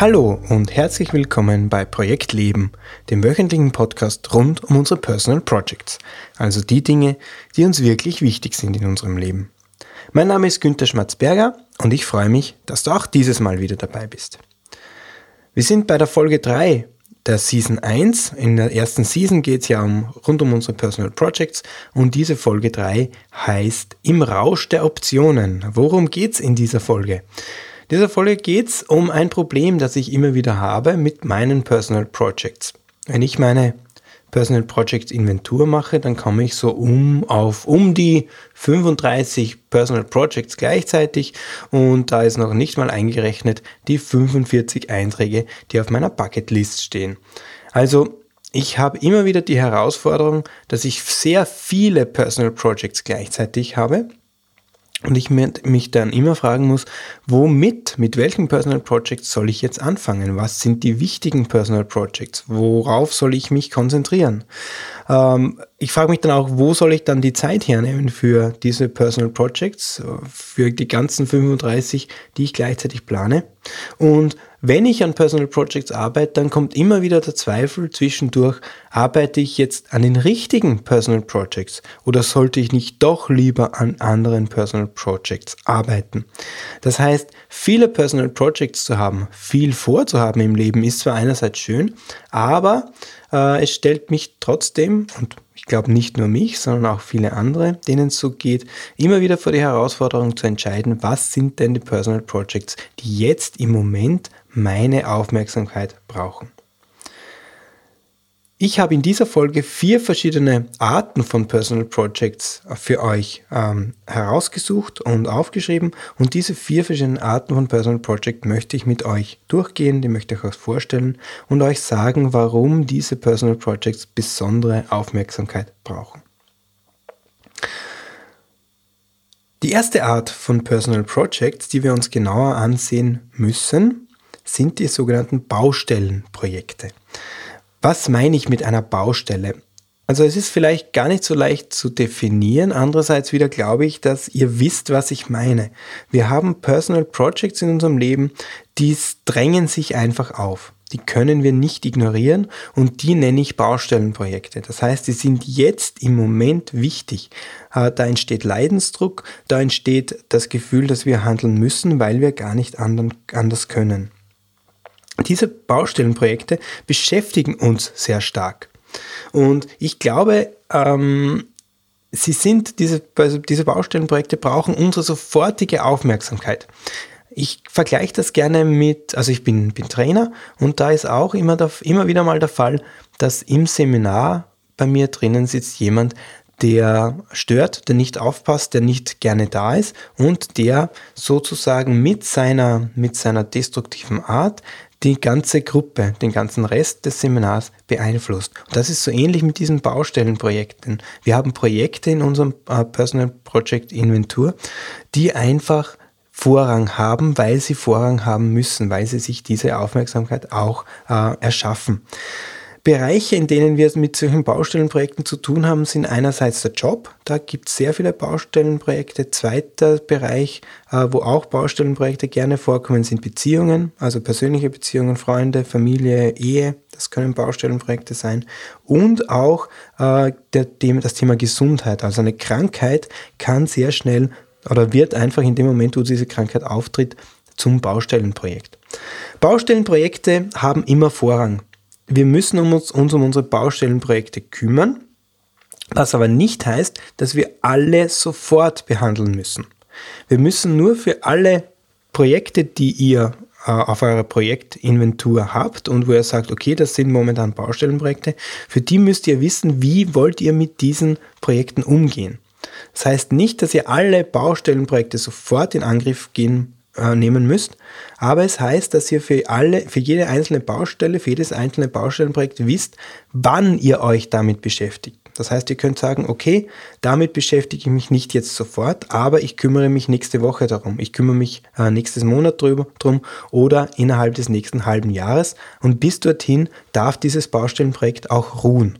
Hallo und herzlich willkommen bei Projekt Leben, dem wöchentlichen Podcast rund um unsere Personal Projects, also die Dinge, die uns wirklich wichtig sind in unserem Leben. Mein Name ist Günter Schmatzberger und ich freue mich, dass du auch dieses Mal wieder dabei bist. Wir sind bei der Folge 3 der Season 1. In der ersten Season geht es ja um, rund um unsere Personal Projects und diese Folge 3 heißt Im Rausch der Optionen. Worum geht es in dieser Folge? In dieser Folge geht es um ein Problem, das ich immer wieder habe mit meinen Personal Projects. Wenn ich meine Personal Project Inventur mache, dann komme ich so um auf um die 35 Personal Projects gleichzeitig und da ist noch nicht mal eingerechnet die 45 Einträge, die auf meiner Bucketlist stehen. Also ich habe immer wieder die Herausforderung, dass ich sehr viele Personal Projects gleichzeitig habe und ich mich dann immer fragen muss, womit, mit welchen Personal Projects soll ich jetzt anfangen? Was sind die wichtigen Personal Projects? Worauf soll ich mich konzentrieren? Ähm, ich frage mich dann auch, wo soll ich dann die Zeit hernehmen für diese Personal Projects, für die ganzen 35, die ich gleichzeitig plane? Und wenn ich an Personal Projects arbeite, dann kommt immer wieder der Zweifel zwischendurch, arbeite ich jetzt an den richtigen Personal Projects oder sollte ich nicht doch lieber an anderen Personal Projects arbeiten? Das heißt, viele Personal Projects zu haben, viel vorzuhaben im Leben ist zwar einerseits schön, aber äh, es stellt mich trotzdem, und ich glaube nicht nur mich, sondern auch viele andere, denen es so geht, immer wieder vor die Herausforderung zu entscheiden, was sind denn die Personal Projects, die jetzt im Moment meine Aufmerksamkeit brauchen. Ich habe in dieser Folge vier verschiedene Arten von Personal Projects für euch ähm, herausgesucht und aufgeschrieben. Und diese vier verschiedenen Arten von Personal Project möchte ich mit euch durchgehen, die möchte ich euch vorstellen und euch sagen, warum diese Personal Projects besondere Aufmerksamkeit brauchen. Die erste Art von Personal Projects, die wir uns genauer ansehen müssen, sind die sogenannten Baustellenprojekte. Was meine ich mit einer Baustelle? Also es ist vielleicht gar nicht so leicht zu definieren. Andererseits wieder glaube ich, dass ihr wisst, was ich meine. Wir haben Personal Projects in unserem Leben, die drängen sich einfach auf. Die können wir nicht ignorieren und die nenne ich Baustellenprojekte. Das heißt, die sind jetzt im Moment wichtig. Äh, da entsteht Leidensdruck, da entsteht das Gefühl, dass wir handeln müssen, weil wir gar nicht anders können. Diese Baustellenprojekte beschäftigen uns sehr stark. Und ich glaube, ähm, sie sind, diese, also diese Baustellenprojekte brauchen unsere sofortige Aufmerksamkeit. Ich vergleiche das gerne mit, also ich bin, bin Trainer und da ist auch immer, der, immer wieder mal der Fall, dass im Seminar bei mir drinnen sitzt jemand, der stört, der nicht aufpasst, der nicht gerne da ist und der sozusagen mit seiner, mit seiner destruktiven Art die ganze Gruppe, den ganzen Rest des Seminars beeinflusst. Und das ist so ähnlich mit diesen Baustellenprojekten. Wir haben Projekte in unserem äh, Personal Project Inventur, die einfach Vorrang haben, weil sie Vorrang haben müssen, weil sie sich diese Aufmerksamkeit auch äh, erschaffen. Bereiche, in denen wir mit solchen Baustellenprojekten zu tun haben, sind einerseits der Job. Da gibt es sehr viele Baustellenprojekte. Zweiter Bereich, äh, wo auch Baustellenprojekte gerne vorkommen, sind Beziehungen, also persönliche Beziehungen, Freunde, Familie, Ehe. Das können Baustellenprojekte sein. Und auch äh, das Thema Gesundheit. Also eine Krankheit kann sehr schnell oder wird einfach in dem Moment, wo diese Krankheit auftritt, zum Baustellenprojekt. Baustellenprojekte haben immer Vorrang. Wir müssen uns, uns um unsere Baustellenprojekte kümmern, was aber nicht heißt, dass wir alle sofort behandeln müssen. Wir müssen nur für alle Projekte, die ihr äh, auf eurer Projektinventur habt und wo ihr sagt, okay, das sind momentan Baustellenprojekte, für die müsst ihr wissen, wie wollt ihr mit diesen Projekten umgehen. Das heißt nicht, dass ihr alle Baustellenprojekte sofort in Angriff gehen äh, nehmen müsst. Aber es heißt, dass ihr für alle, für jede einzelne Baustelle, für jedes einzelne Baustellenprojekt wisst, wann ihr euch damit beschäftigt. Das heißt, ihr könnt sagen, okay, damit beschäftige ich mich nicht jetzt sofort, aber ich kümmere mich nächste Woche darum. Ich kümmere mich äh, nächstes Monat drüber, drum oder innerhalb des nächsten halben Jahres. Und bis dorthin darf dieses Baustellenprojekt auch ruhen.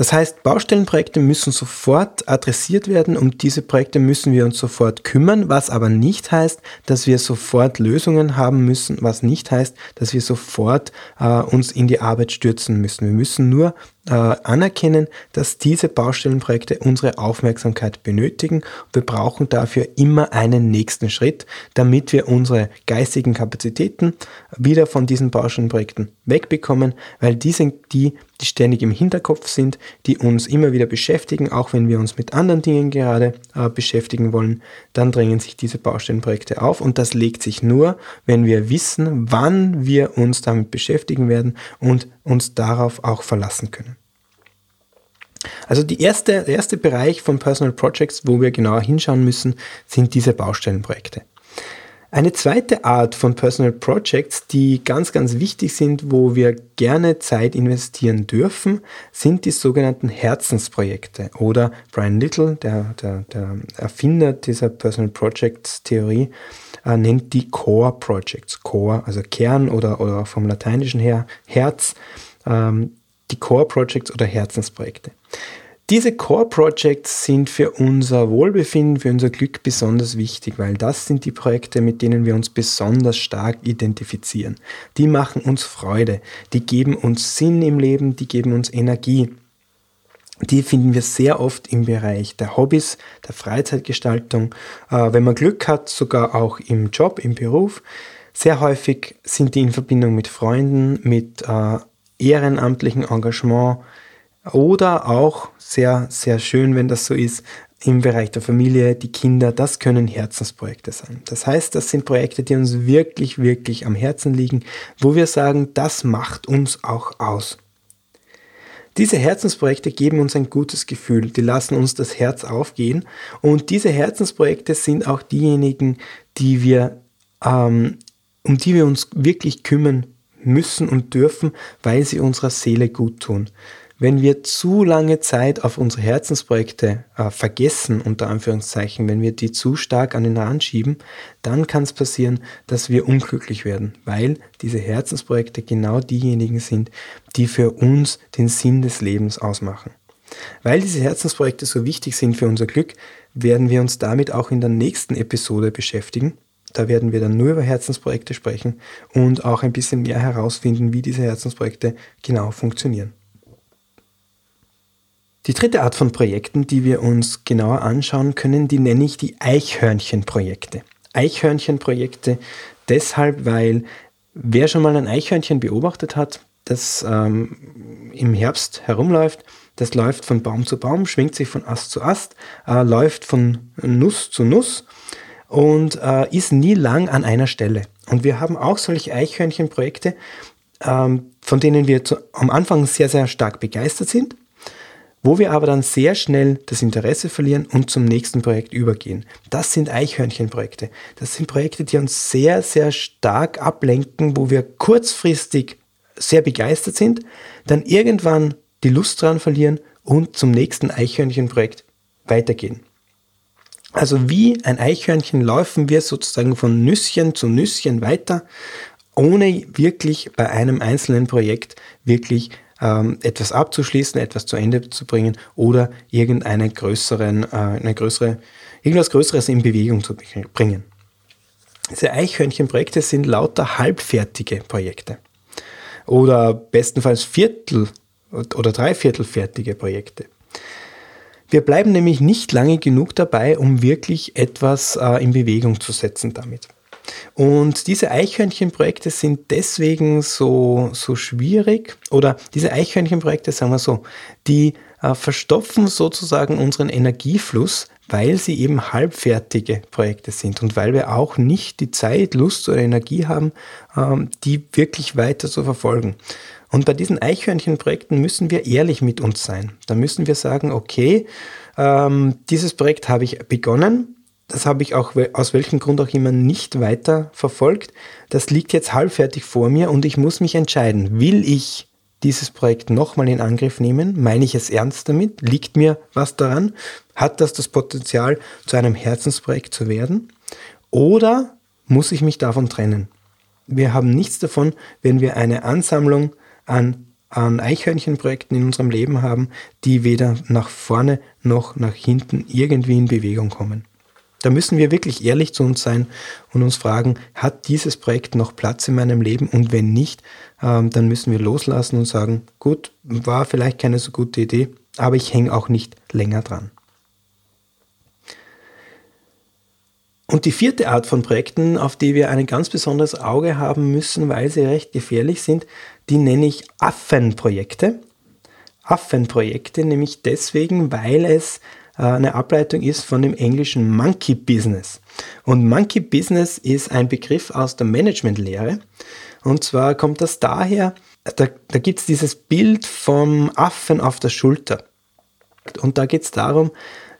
Das heißt, Baustellenprojekte müssen sofort adressiert werden, um diese Projekte müssen wir uns sofort kümmern, was aber nicht heißt, dass wir sofort Lösungen haben müssen, was nicht heißt, dass wir sofort äh, uns in die Arbeit stürzen müssen. Wir müssen nur äh, anerkennen, dass diese Baustellenprojekte unsere Aufmerksamkeit benötigen. Wir brauchen dafür immer einen nächsten Schritt, damit wir unsere geistigen Kapazitäten wieder von diesen Baustellenprojekten wegbekommen, weil die sind die, die ständig im Hinterkopf sind, die uns immer wieder beschäftigen, auch wenn wir uns mit anderen Dingen gerade äh, beschäftigen wollen, dann drängen sich diese Baustellenprojekte auf und das legt sich nur, wenn wir wissen, wann wir uns damit beschäftigen werden und uns darauf auch verlassen können. Also erste, der erste Bereich von Personal Projects, wo wir genauer hinschauen müssen, sind diese Baustellenprojekte. Eine zweite Art von Personal Projects, die ganz, ganz wichtig sind, wo wir gerne Zeit investieren dürfen, sind die sogenannten Herzensprojekte. Oder Brian Little, der, der, der Erfinder dieser Personal Projects Theorie, äh, nennt die Core Projects. Core, also Kern oder, oder vom Lateinischen her Herz. Ähm, die Core Projects oder Herzensprojekte. Diese Core Projects sind für unser Wohlbefinden, für unser Glück besonders wichtig, weil das sind die Projekte, mit denen wir uns besonders stark identifizieren. Die machen uns Freude, die geben uns Sinn im Leben, die geben uns Energie. Die finden wir sehr oft im Bereich der Hobbys, der Freizeitgestaltung, äh, wenn man Glück hat, sogar auch im Job, im Beruf. Sehr häufig sind die in Verbindung mit Freunden, mit äh, ehrenamtlichen Engagement, oder auch sehr, sehr schön, wenn das so ist, im Bereich der Familie, die Kinder, das können Herzensprojekte sein. Das heißt, das sind Projekte, die uns wirklich, wirklich am Herzen liegen, wo wir sagen, das macht uns auch aus. Diese Herzensprojekte geben uns ein gutes Gefühl, die lassen uns das Herz aufgehen und diese Herzensprojekte sind auch diejenigen, die wir, ähm, um die wir uns wirklich kümmern müssen und dürfen, weil sie unserer Seele gut tun. Wenn wir zu lange Zeit auf unsere Herzensprojekte äh, vergessen, unter Anführungszeichen, wenn wir die zu stark an den Rand schieben, dann kann es passieren, dass wir unglücklich werden, weil diese Herzensprojekte genau diejenigen sind, die für uns den Sinn des Lebens ausmachen. Weil diese Herzensprojekte so wichtig sind für unser Glück, werden wir uns damit auch in der nächsten Episode beschäftigen. Da werden wir dann nur über Herzensprojekte sprechen und auch ein bisschen mehr herausfinden, wie diese Herzensprojekte genau funktionieren. Die dritte Art von Projekten, die wir uns genauer anschauen können, die nenne ich die Eichhörnchenprojekte. Eichhörnchenprojekte deshalb, weil wer schon mal ein Eichhörnchen beobachtet hat, das ähm, im Herbst herumläuft, das läuft von Baum zu Baum, schwingt sich von Ast zu Ast, äh, läuft von Nuss zu Nuss und äh, ist nie lang an einer Stelle. Und wir haben auch solche Eichhörnchenprojekte, ähm, von denen wir zu, am Anfang sehr, sehr stark begeistert sind wo wir aber dann sehr schnell das Interesse verlieren und zum nächsten Projekt übergehen. Das sind Eichhörnchenprojekte. Das sind Projekte, die uns sehr, sehr stark ablenken, wo wir kurzfristig sehr begeistert sind, dann irgendwann die Lust dran verlieren und zum nächsten Eichhörnchenprojekt weitergehen. Also wie ein Eichhörnchen laufen wir sozusagen von Nüsschen zu Nüsschen weiter, ohne wirklich bei einem einzelnen Projekt wirklich ähm, etwas abzuschließen, etwas zu Ende zu bringen oder irgendeine größeren, äh, eine größere, irgendwas Größeres in Bewegung zu bringen. Diese Eichhörnchenprojekte sind lauter halbfertige Projekte oder bestenfalls Viertel oder Dreiviertelfertige Projekte. Wir bleiben nämlich nicht lange genug dabei, um wirklich etwas äh, in Bewegung zu setzen damit. Und diese Eichhörnchenprojekte sind deswegen so, so schwierig oder diese Eichhörnchenprojekte, sagen wir so, die äh, verstopfen sozusagen unseren Energiefluss, weil sie eben halbfertige Projekte sind und weil wir auch nicht die Zeit, Lust oder Energie haben, ähm, die wirklich weiter zu verfolgen. Und bei diesen Eichhörnchenprojekten müssen wir ehrlich mit uns sein. Da müssen wir sagen, okay, ähm, dieses Projekt habe ich begonnen, das habe ich auch aus welchem Grund auch immer nicht weiter verfolgt. Das liegt jetzt halbfertig vor mir und ich muss mich entscheiden, will ich dieses Projekt nochmal in Angriff nehmen? Meine ich es ernst damit? Liegt mir was daran? Hat das das Potenzial, zu einem Herzensprojekt zu werden? Oder muss ich mich davon trennen? Wir haben nichts davon, wenn wir eine Ansammlung an, an Eichhörnchenprojekten in unserem Leben haben, die weder nach vorne noch nach hinten irgendwie in Bewegung kommen. Da müssen wir wirklich ehrlich zu uns sein und uns fragen, hat dieses Projekt noch Platz in meinem Leben? Und wenn nicht, ähm, dann müssen wir loslassen und sagen, gut, war vielleicht keine so gute Idee, aber ich hänge auch nicht länger dran. Und die vierte Art von Projekten, auf die wir ein ganz besonderes Auge haben müssen, weil sie recht gefährlich sind, die nenne ich Affenprojekte. Affenprojekte nämlich deswegen, weil es eine Ableitung ist von dem englischen Monkey Business. Und Monkey Business ist ein Begriff aus der Managementlehre. Und zwar kommt das daher, da, da gibt es dieses Bild vom Affen auf der Schulter. Und da geht es darum,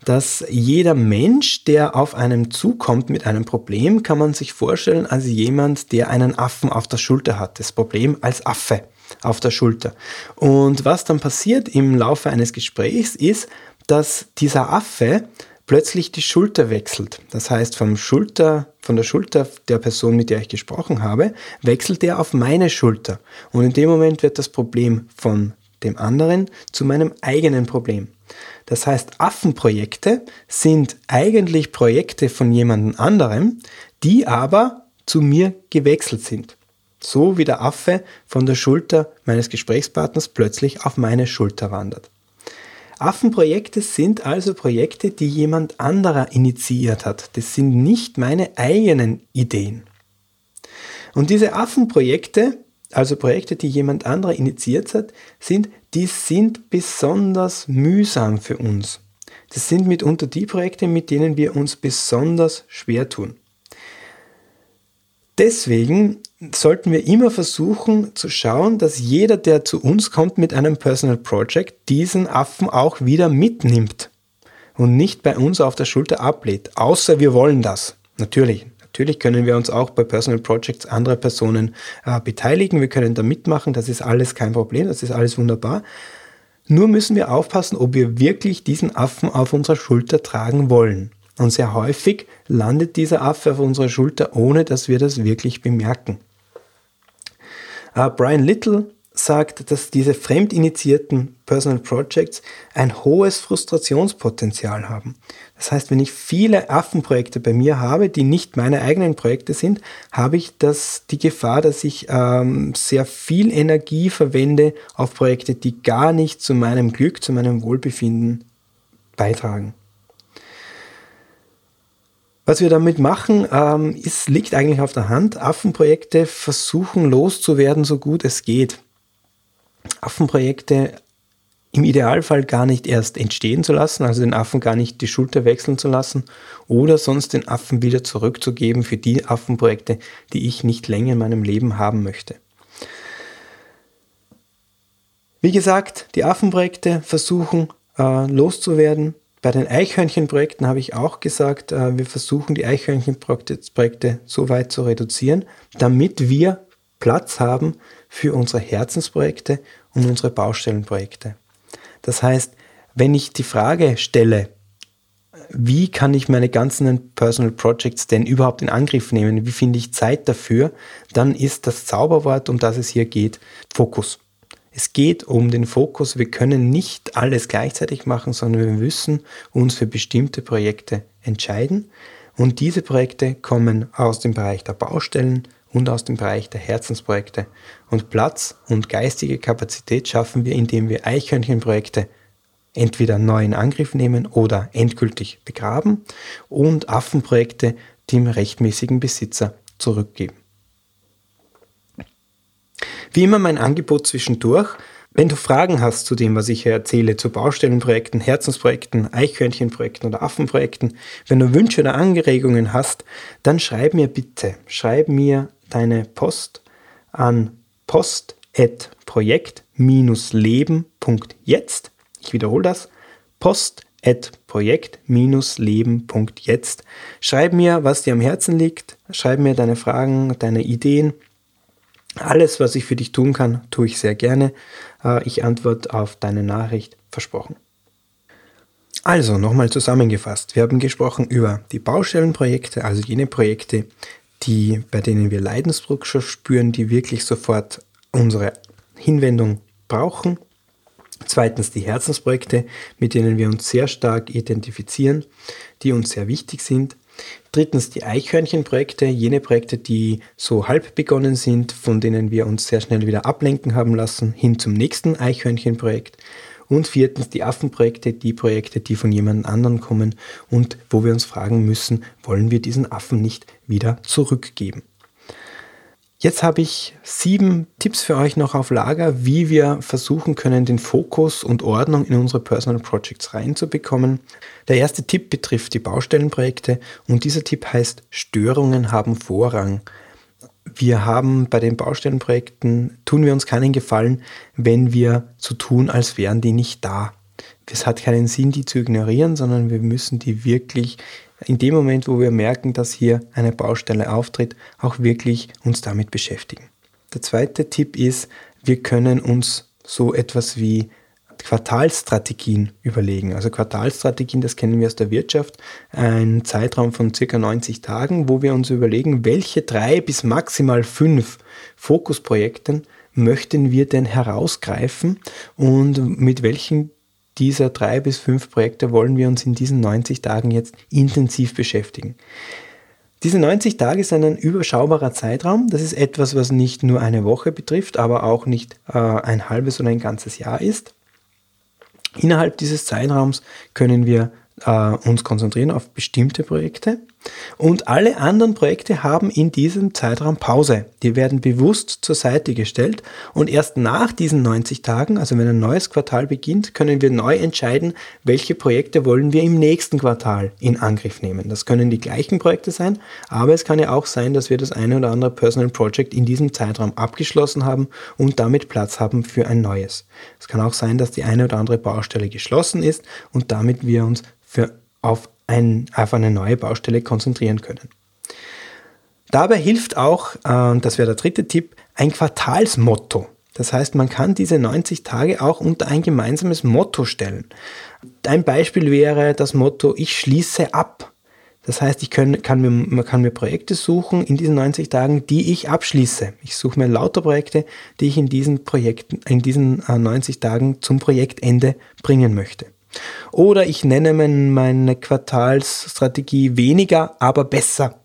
dass jeder Mensch, der auf einem zukommt mit einem Problem, kann man sich vorstellen als jemand, der einen Affen auf der Schulter hat. Das Problem als Affe auf der Schulter. Und was dann passiert im Laufe eines Gesprächs ist, dass dieser Affe plötzlich die Schulter wechselt. Das heißt, vom Schulter, von der Schulter der Person, mit der ich gesprochen habe, wechselt er auf meine Schulter. Und in dem Moment wird das Problem von dem anderen zu meinem eigenen Problem. Das heißt, Affenprojekte sind eigentlich Projekte von jemandem anderem, die aber zu mir gewechselt sind. So wie der Affe von der Schulter meines Gesprächspartners plötzlich auf meine Schulter wandert. Affenprojekte sind also Projekte, die jemand anderer initiiert hat. Das sind nicht meine eigenen Ideen. Und diese Affenprojekte, also Projekte, die jemand anderer initiiert hat, sind, die sind besonders mühsam für uns. Das sind mitunter die Projekte, mit denen wir uns besonders schwer tun. Deswegen sollten wir immer versuchen zu schauen, dass jeder, der zu uns kommt mit einem Personal Project, diesen Affen auch wieder mitnimmt und nicht bei uns auf der Schulter ablehnt. Außer wir wollen das. Natürlich. Natürlich können wir uns auch bei Personal Projects anderer Personen äh, beteiligen. Wir können da mitmachen. Das ist alles kein Problem. Das ist alles wunderbar. Nur müssen wir aufpassen, ob wir wirklich diesen Affen auf unserer Schulter tragen wollen. Und sehr häufig landet dieser Affe auf unserer Schulter, ohne dass wir das wirklich bemerken. Uh, Brian Little sagt, dass diese fremdinitiierten Personal Projects ein hohes Frustrationspotenzial haben. Das heißt, wenn ich viele Affenprojekte bei mir habe, die nicht meine eigenen Projekte sind, habe ich das, die Gefahr, dass ich ähm, sehr viel Energie verwende auf Projekte, die gar nicht zu meinem Glück, zu meinem Wohlbefinden beitragen. Was wir damit machen, ähm, ist, liegt eigentlich auf der Hand. Affenprojekte versuchen loszuwerden, so gut es geht. Affenprojekte im Idealfall gar nicht erst entstehen zu lassen, also den Affen gar nicht die Schulter wechseln zu lassen oder sonst den Affen wieder zurückzugeben für die Affenprojekte, die ich nicht länger in meinem Leben haben möchte. Wie gesagt, die Affenprojekte versuchen äh, loszuwerden, bei den Eichhörnchenprojekten habe ich auch gesagt, äh, wir versuchen die Eichhörnchenprojekte so weit zu reduzieren, damit wir Platz haben für unsere Herzensprojekte und unsere Baustellenprojekte. Das heißt, wenn ich die Frage stelle, wie kann ich meine ganzen Personal Projects denn überhaupt in Angriff nehmen? Wie finde ich Zeit dafür? Dann ist das Zauberwort, um das es hier geht, Fokus. Es geht um den Fokus. Wir können nicht alles gleichzeitig machen, sondern wir müssen uns für bestimmte Projekte entscheiden. Und diese Projekte kommen aus dem Bereich der Baustellen und aus dem Bereich der Herzensprojekte. Und Platz und geistige Kapazität schaffen wir, indem wir Eichhörnchenprojekte entweder neu in Angriff nehmen oder endgültig begraben und Affenprojekte dem rechtmäßigen Besitzer zurückgeben. Wie immer mein Angebot zwischendurch. Wenn du Fragen hast zu dem, was ich hier erzähle, zu Baustellenprojekten, Herzensprojekten, Eichhörnchenprojekten oder Affenprojekten, wenn du Wünsche oder Anregungen hast, dann schreib mir bitte, schreib mir deine Post an post.projekt-leben.jetzt. Ich wiederhole das, post at projekt-leben.jetzt. Schreib mir, was dir am Herzen liegt. Schreib mir deine Fragen, deine Ideen. Alles, was ich für dich tun kann, tue ich sehr gerne. Äh, ich antworte auf deine Nachricht, versprochen. Also nochmal zusammengefasst. Wir haben gesprochen über die Baustellenprojekte, also jene Projekte, die, bei denen wir Leidensdruck spüren, die wirklich sofort unsere Hinwendung brauchen. Zweitens die Herzensprojekte, mit denen wir uns sehr stark identifizieren, die uns sehr wichtig sind. Drittens die Eichhörnchenprojekte, jene Projekte, die so halb begonnen sind, von denen wir uns sehr schnell wieder ablenken haben lassen, hin zum nächsten Eichhörnchenprojekt. Und viertens die Affenprojekte, die Projekte, die von jemand anderem kommen und wo wir uns fragen müssen, wollen wir diesen Affen nicht wieder zurückgeben. Jetzt habe ich sieben Tipps für euch noch auf Lager, wie wir versuchen können, den Fokus und Ordnung in unsere Personal Projects reinzubekommen. Der erste Tipp betrifft die Baustellenprojekte und dieser Tipp heißt, Störungen haben Vorrang. Wir haben bei den Baustellenprojekten, tun wir uns keinen Gefallen, wenn wir so tun, als wären die nicht da. Es hat keinen Sinn, die zu ignorieren, sondern wir müssen die wirklich in dem Moment, wo wir merken, dass hier eine Baustelle auftritt, auch wirklich uns damit beschäftigen. Der zweite Tipp ist, wir können uns so etwas wie Quartalstrategien überlegen. Also Quartalstrategien, das kennen wir aus der Wirtschaft, ein Zeitraum von circa 90 Tagen, wo wir uns überlegen, welche drei bis maximal fünf Fokusprojekten möchten wir denn herausgreifen und mit welchen dieser drei bis fünf Projekte wollen wir uns in diesen 90 Tagen jetzt intensiv beschäftigen. Diese 90 Tage sind ein überschaubarer Zeitraum. Das ist etwas, was nicht nur eine Woche betrifft, aber auch nicht äh, ein halbes oder ein ganzes Jahr ist. Innerhalb dieses Zeitraums können wir äh, uns konzentrieren auf bestimmte Projekte und alle anderen Projekte haben in diesem Zeitraum Pause. Die werden bewusst zur Seite gestellt und erst nach diesen 90 Tagen, also wenn ein neues Quartal beginnt, können wir neu entscheiden, welche Projekte wollen wir im nächsten Quartal in Angriff nehmen. Das können die gleichen Projekte sein, aber es kann ja auch sein, dass wir das eine oder andere Personal Project in diesem Zeitraum abgeschlossen haben und damit Platz haben für ein neues. Es kann auch sein, dass die eine oder andere Baustelle geschlossen ist und damit wir uns für auf ein, auf eine neue Baustelle konzentrieren können. Dabei hilft auch, äh, das wäre der dritte Tipp, ein Quartalsmotto. Das heißt, man kann diese 90 Tage auch unter ein gemeinsames Motto stellen. Ein Beispiel wäre das Motto, ich schließe ab. Das heißt, ich kann, kann mir, man kann mir Projekte suchen in diesen 90 Tagen, die ich abschließe. Ich suche mir lauter Projekte, die ich in diesen Projekten, in diesen 90 äh, Tagen zum Projektende bringen möchte. Oder ich nenne meine Quartalsstrategie weniger, aber besser.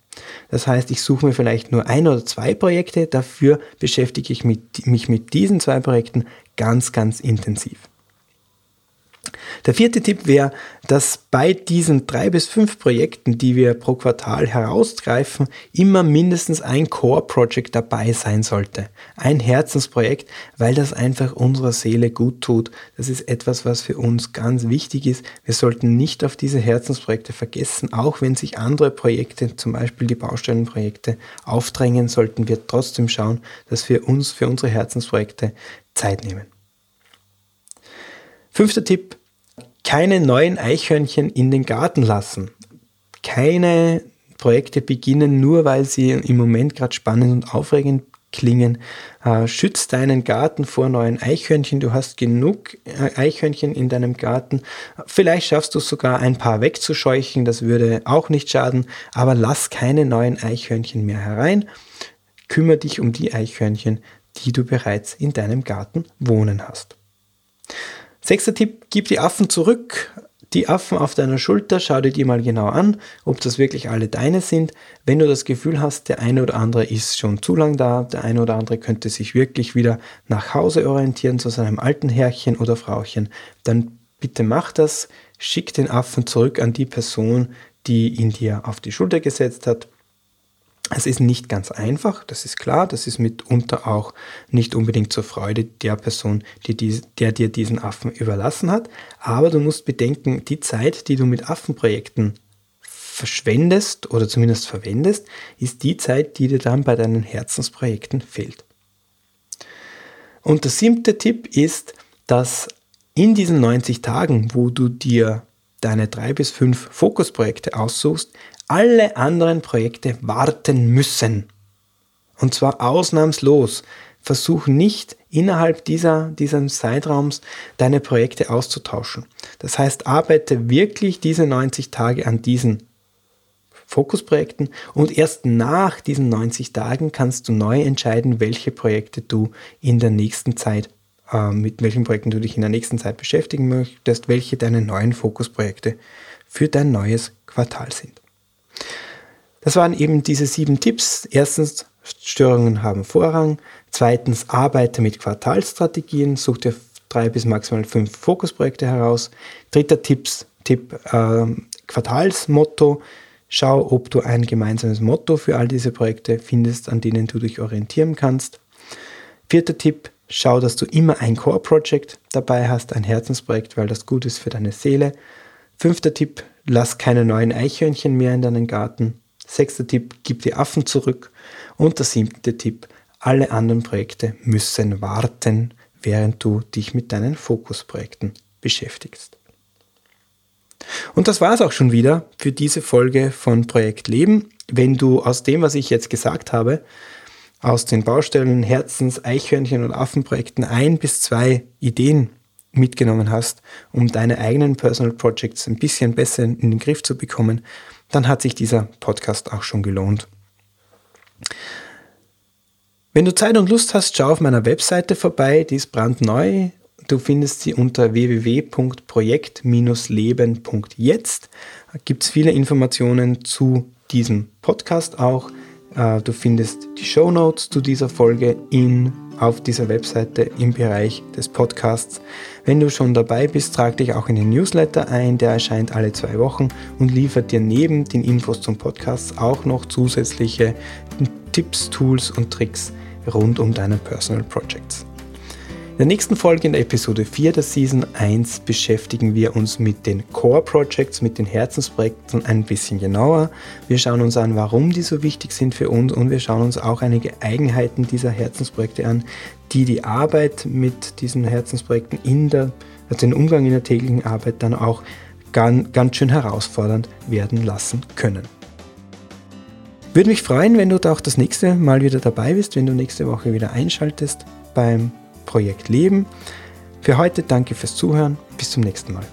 Das heißt, ich suche mir vielleicht nur ein oder zwei Projekte, dafür beschäftige ich mich mit diesen zwei Projekten ganz, ganz intensiv. Der vierte Tipp wäre, dass bei diesen drei bis fünf Projekten, die wir pro Quartal herausgreifen, immer mindestens ein Core-Project dabei sein sollte. Ein Herzensprojekt, weil das einfach unserer Seele gut tut. Das ist etwas, was für uns ganz wichtig ist. Wir sollten nicht auf diese Herzensprojekte vergessen, auch wenn sich andere Projekte, zum Beispiel die Baustellenprojekte, aufdrängen, sollten wir trotzdem schauen, dass wir uns für unsere Herzensprojekte Zeit nehmen. Fünfter Tipp, keine neuen Eichhörnchen in den Garten lassen. Keine Projekte beginnen nur, weil sie im Moment gerade spannend und aufregend klingen. Äh, schütz deinen Garten vor neuen Eichhörnchen. Du hast genug äh, Eichhörnchen in deinem Garten. Vielleicht schaffst du sogar ein paar wegzuscheuchen. Das würde auch nicht schaden. Aber lass keine neuen Eichhörnchen mehr herein. Kümmere dich um die Eichhörnchen, die du bereits in deinem Garten wohnen hast. Sechster Tipp, gib die Affen zurück. Die Affen auf deiner Schulter, schau dir die mal genau an, ob das wirklich alle deine sind. Wenn du das Gefühl hast, der eine oder andere ist schon zu lang da, der eine oder andere könnte sich wirklich wieder nach Hause orientieren zu seinem alten Herrchen oder Frauchen, dann bitte mach das, schick den Affen zurück an die Person, die ihn dir auf die Schulter gesetzt hat es ist nicht ganz einfach, das ist klar, das ist mitunter auch nicht unbedingt zur Freude der Person, die dies, der dir diesen Affen überlassen hat, aber du musst bedenken, die Zeit, die du mit Affenprojekten verschwendest oder zumindest verwendest, ist die Zeit, die dir dann bei deinen Herzensprojekten fehlt. Und der siebte Tipp ist, dass in diesen 90 Tagen, wo du dir deine drei bis fünf Fokusprojekte aussuchst, alle anderen Projekte warten müssen. Und zwar ausnahmslos. Versuch nicht innerhalb dieser, dieses Zeitraums deine Projekte auszutauschen. Das heißt, arbeite wirklich diese 90 Tage an diesen Fokusprojekten und erst nach diesen 90 Tagen kannst du neu entscheiden, welche Projekte du in der nächsten Zeit, mit welchen Projekten du dich in der nächsten Zeit beschäftigen möchtest, welche deine neuen Fokusprojekte für dein neues Quartal sind. Das waren eben diese sieben Tipps. Erstens, Störungen haben Vorrang. Zweitens, arbeite mit Quartalstrategien, such dir drei bis maximal fünf Fokusprojekte heraus. Dritter Tipps, Tipp, äh, Quartalsmotto. Schau, ob du ein gemeinsames Motto für all diese Projekte findest, an denen du dich orientieren kannst. Vierter Tipp, schau, dass du immer ein Core-Project dabei hast, ein Herzensprojekt, weil das gut ist für deine Seele. Fünfter Tipp, lass keine neuen Eichhörnchen mehr in deinen Garten. Sechster Tipp, gib die Affen zurück. Und der siebte Tipp, alle anderen Projekte müssen warten, während du dich mit deinen Fokusprojekten beschäftigst. Und das war es auch schon wieder für diese Folge von Projekt Leben. Wenn du aus dem, was ich jetzt gesagt habe, aus den Baustellen, Herzens, Eichhörnchen und Affenprojekten ein bis zwei Ideen mitgenommen hast, um deine eigenen Personal Projects ein bisschen besser in den Griff zu bekommen, dann hat sich dieser Podcast auch schon gelohnt. Wenn du Zeit und Lust hast, schau auf meiner Webseite vorbei, die ist brandneu. Du findest sie unter www.projekt-leben.jetzt. Da gibt es viele Informationen zu diesem Podcast auch. Äh, du findest die Show Notes zu dieser Folge in, auf dieser Webseite im Bereich des Podcasts. Wenn du schon dabei bist, trag dich auch in den Newsletter ein, der erscheint alle zwei Wochen und liefert dir neben den Infos zum Podcast auch noch zusätzliche Tipps, Tools und Tricks rund um deine Personal Projects. In der nächsten Folge in der Episode 4 der Season 1 beschäftigen wir uns mit den Core Projects, mit den Herzensprojekten ein bisschen genauer. Wir schauen uns an, warum die so wichtig sind für uns und wir schauen uns auch einige Eigenheiten dieser Herzensprojekte an, die die Arbeit mit diesen Herzensprojekten in der, also den Umgang in der täglichen Arbeit dann auch ganz, ganz schön herausfordernd werden lassen können. Würde mich freuen, wenn du da auch das nächste Mal wieder dabei bist, wenn du nächste Woche wieder einschaltest beim Projekt Leben. Für heute danke fürs Zuhören. Bis zum nächsten Mal.